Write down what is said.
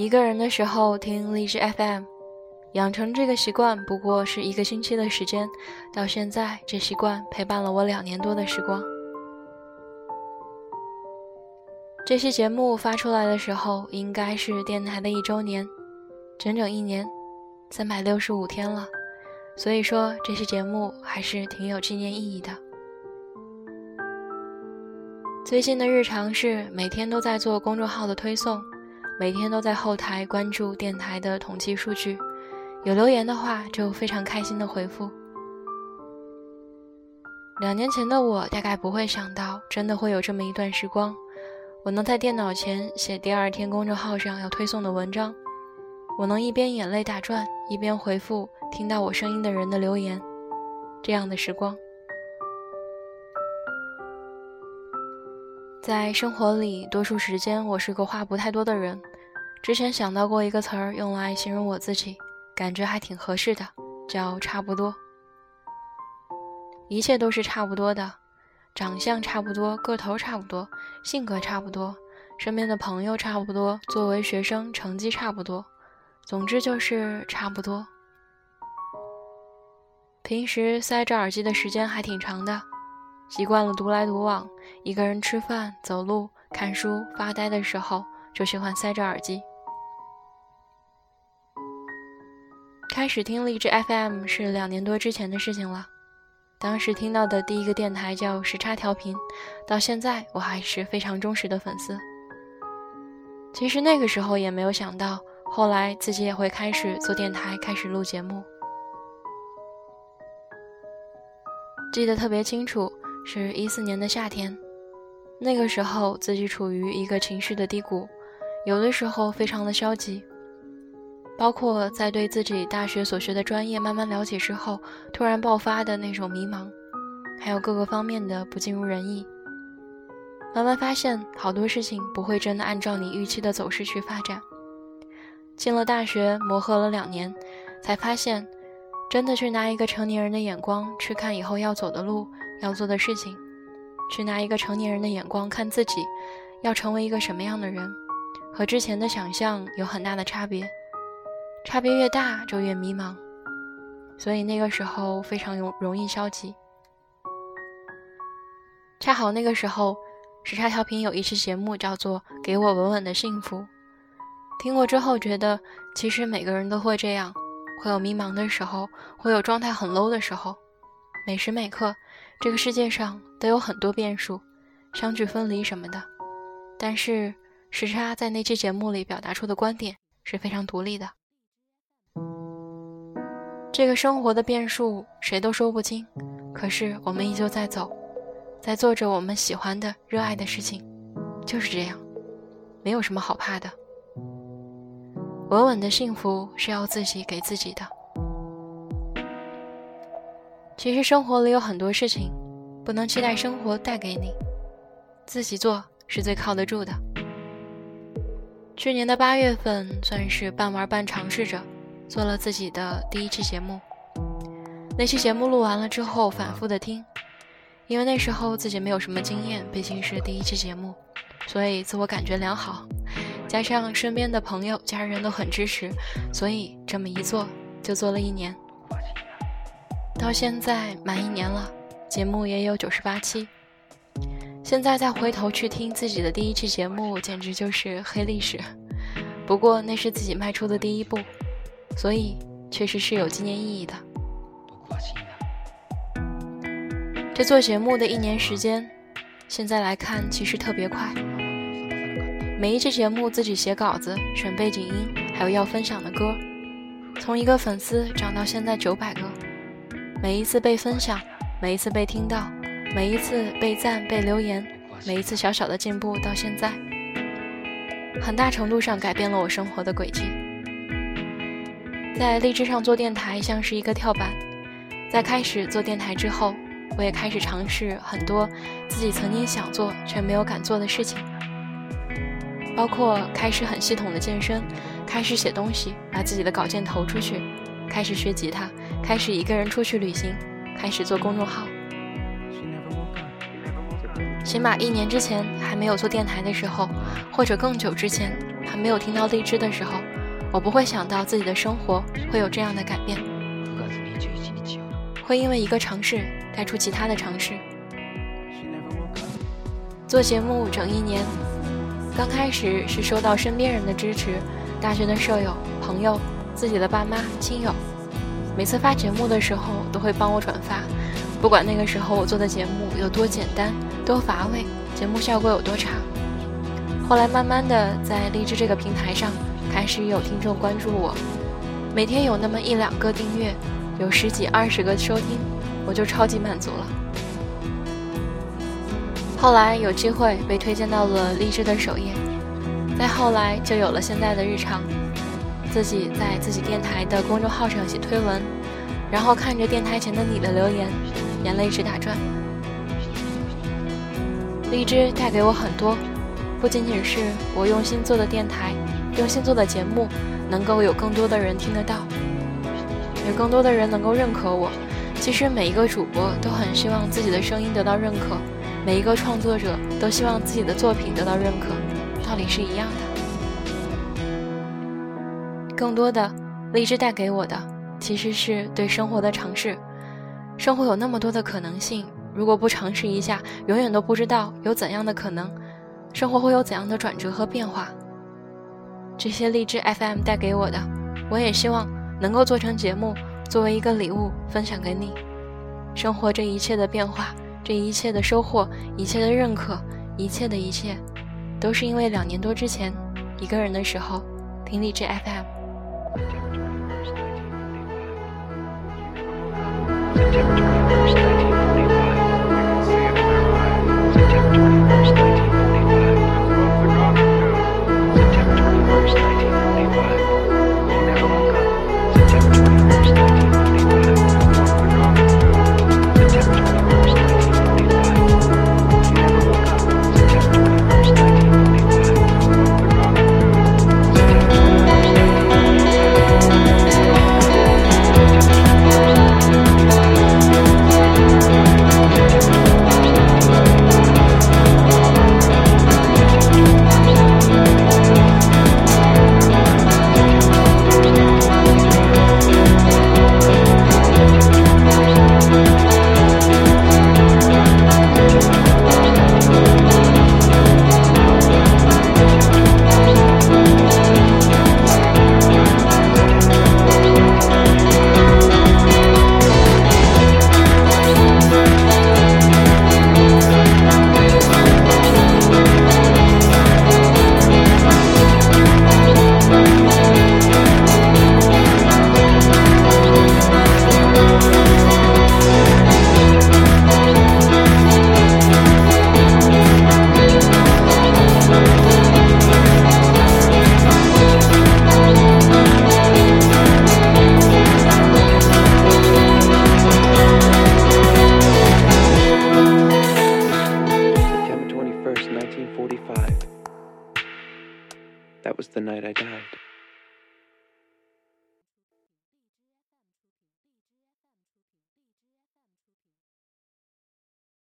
一个人的时候听荔枝 FM，养成这个习惯不过是一个星期的时间，到现在这习惯陪伴了我两年多的时光。这期节目发出来的时候，应该是电台的一周年，整整一年，三百六十五天了，所以说这期节目还是挺有纪念意义的。最近的日常是每天都在做公众号的推送，每天都在后台关注电台的统计数据，有留言的话就非常开心的回复。两年前的我大概不会想到，真的会有这么一段时光。我能在电脑前写第二天公众号上要推送的文章，我能一边眼泪打转，一边回复听到我声音的人的留言，这样的时光，在生活里，多数时间我是个话不太多的人。之前想到过一个词儿用来形容我自己，感觉还挺合适的，叫差不多。一切都是差不多的。长相差不多，个头差不多，性格差不多，身边的朋友差不多，作为学生成绩差不多，总之就是差不多。平时塞着耳机的时间还挺长的，习惯了独来独往，一个人吃饭、走路、看书、发呆的时候，就喜欢塞着耳机。开始听荔枝 FM 是两年多之前的事情了。当时听到的第一个电台叫时差调频，到现在我还是非常忠实的粉丝。其实那个时候也没有想到，后来自己也会开始做电台，开始录节目。记得特别清楚，是一四年的夏天，那个时候自己处于一个情绪的低谷，有的时候非常的消极。包括在对自己大学所学的专业慢慢了解之后，突然爆发的那种迷茫，还有各个方面的不尽如人意。慢慢发现好多事情不会真的按照你预期的走势去发展。进了大学，磨合了两年，才发现，真的去拿一个成年人的眼光去看以后要走的路、要做的事情，去拿一个成年人的眼光看自己，要成为一个什么样的人，和之前的想象有很大的差别。差别越大，就越迷茫，所以那个时候非常容容易消极。恰好那个时候，时差调频有一期节目叫做《给我稳稳的幸福》，听过之后觉得，其实每个人都会这样，会有迷茫的时候，会有状态很 low 的时候，每时每刻，这个世界上都有很多变数，相聚分离什么的。但是时差在那期节目里表达出的观点是非常独立的。这个生活的变数谁都说不清，可是我们依旧在走，在做着我们喜欢的、热爱的事情，就是这样，没有什么好怕的。稳稳的幸福是要自己给自己的。其实生活里有很多事情，不能期待生活带给你，自己做是最靠得住的。去年的八月份，算是半玩半尝试着。做了自己的第一期节目，那期节目录完了之后，反复的听，因为那时候自己没有什么经验，毕竟是第一期节目，所以自我感觉良好，加上身边的朋友、家人都很支持，所以这么一做就做了一年，到现在满一年了，节目也有九十八期，现在再回头去听自己的第一期节目，简直就是黑历史，不过那是自己迈出的第一步。所以，确实是有纪念意义的。这做节目的一年时间，现在来看其实特别快。每一期节目自己写稿子、选背景音，还有要分享的歌，从一个粉丝涨到现在九百个。每一次被分享，每一次被听到，每一次被赞、被留言，每一次小小的进步，到现在，很大程度上改变了我生活的轨迹。在荔枝上做电台像是一个跳板，在开始做电台之后，我也开始尝试很多自己曾经想做却没有敢做的事情，包括开始很系统的健身，开始写东西，把自己的稿件投出去，开始学吉他，开始一个人出去旅行，开始做公众号。起码一年之前还没有做电台的时候，或者更久之前，还没有听到荔枝的时候，我不会想到自己的生活会有这样的改变，会因为一个尝试带出其他的尝试。做节目整一年，刚开始是收到身边人的支持，大学的舍友、朋友、自己的爸妈、亲友，每次发节目的时候都会帮我转发，不管那个时候我做的节目有多简单、多乏味，节目效果有多差。后来慢慢的在荔枝这个平台上，开始有听众关注我，每天有那么一两个订阅，有十几二十个收听，我就超级满足了。后来有机会被推荐到了荔枝的首页，再后来就有了现在的日常，自己在自己电台的公众号上写推文，然后看着电台前的你的留言，眼泪直打转。荔枝带给我很多。不仅仅是我用心做的电台，用心做的节目，能够有更多的人听得到，有更多的人能够认可我。其实每一个主播都很希望自己的声音得到认可，每一个创作者都希望自己的作品得到认可，道理是一样的。更多的荔枝带给我的，其实是对生活的尝试。生活有那么多的可能性，如果不尝试一下，永远都不知道有怎样的可能。生活会有怎样的转折和变化？这些励志 FM 带给我的，我也希望能够做成节目，作为一个礼物分享给你。生活这一切的变化，这一切的收获，一切的认可，一切的一切，都是因为两年多之前，一个人的时候听励志 FM。The night I died.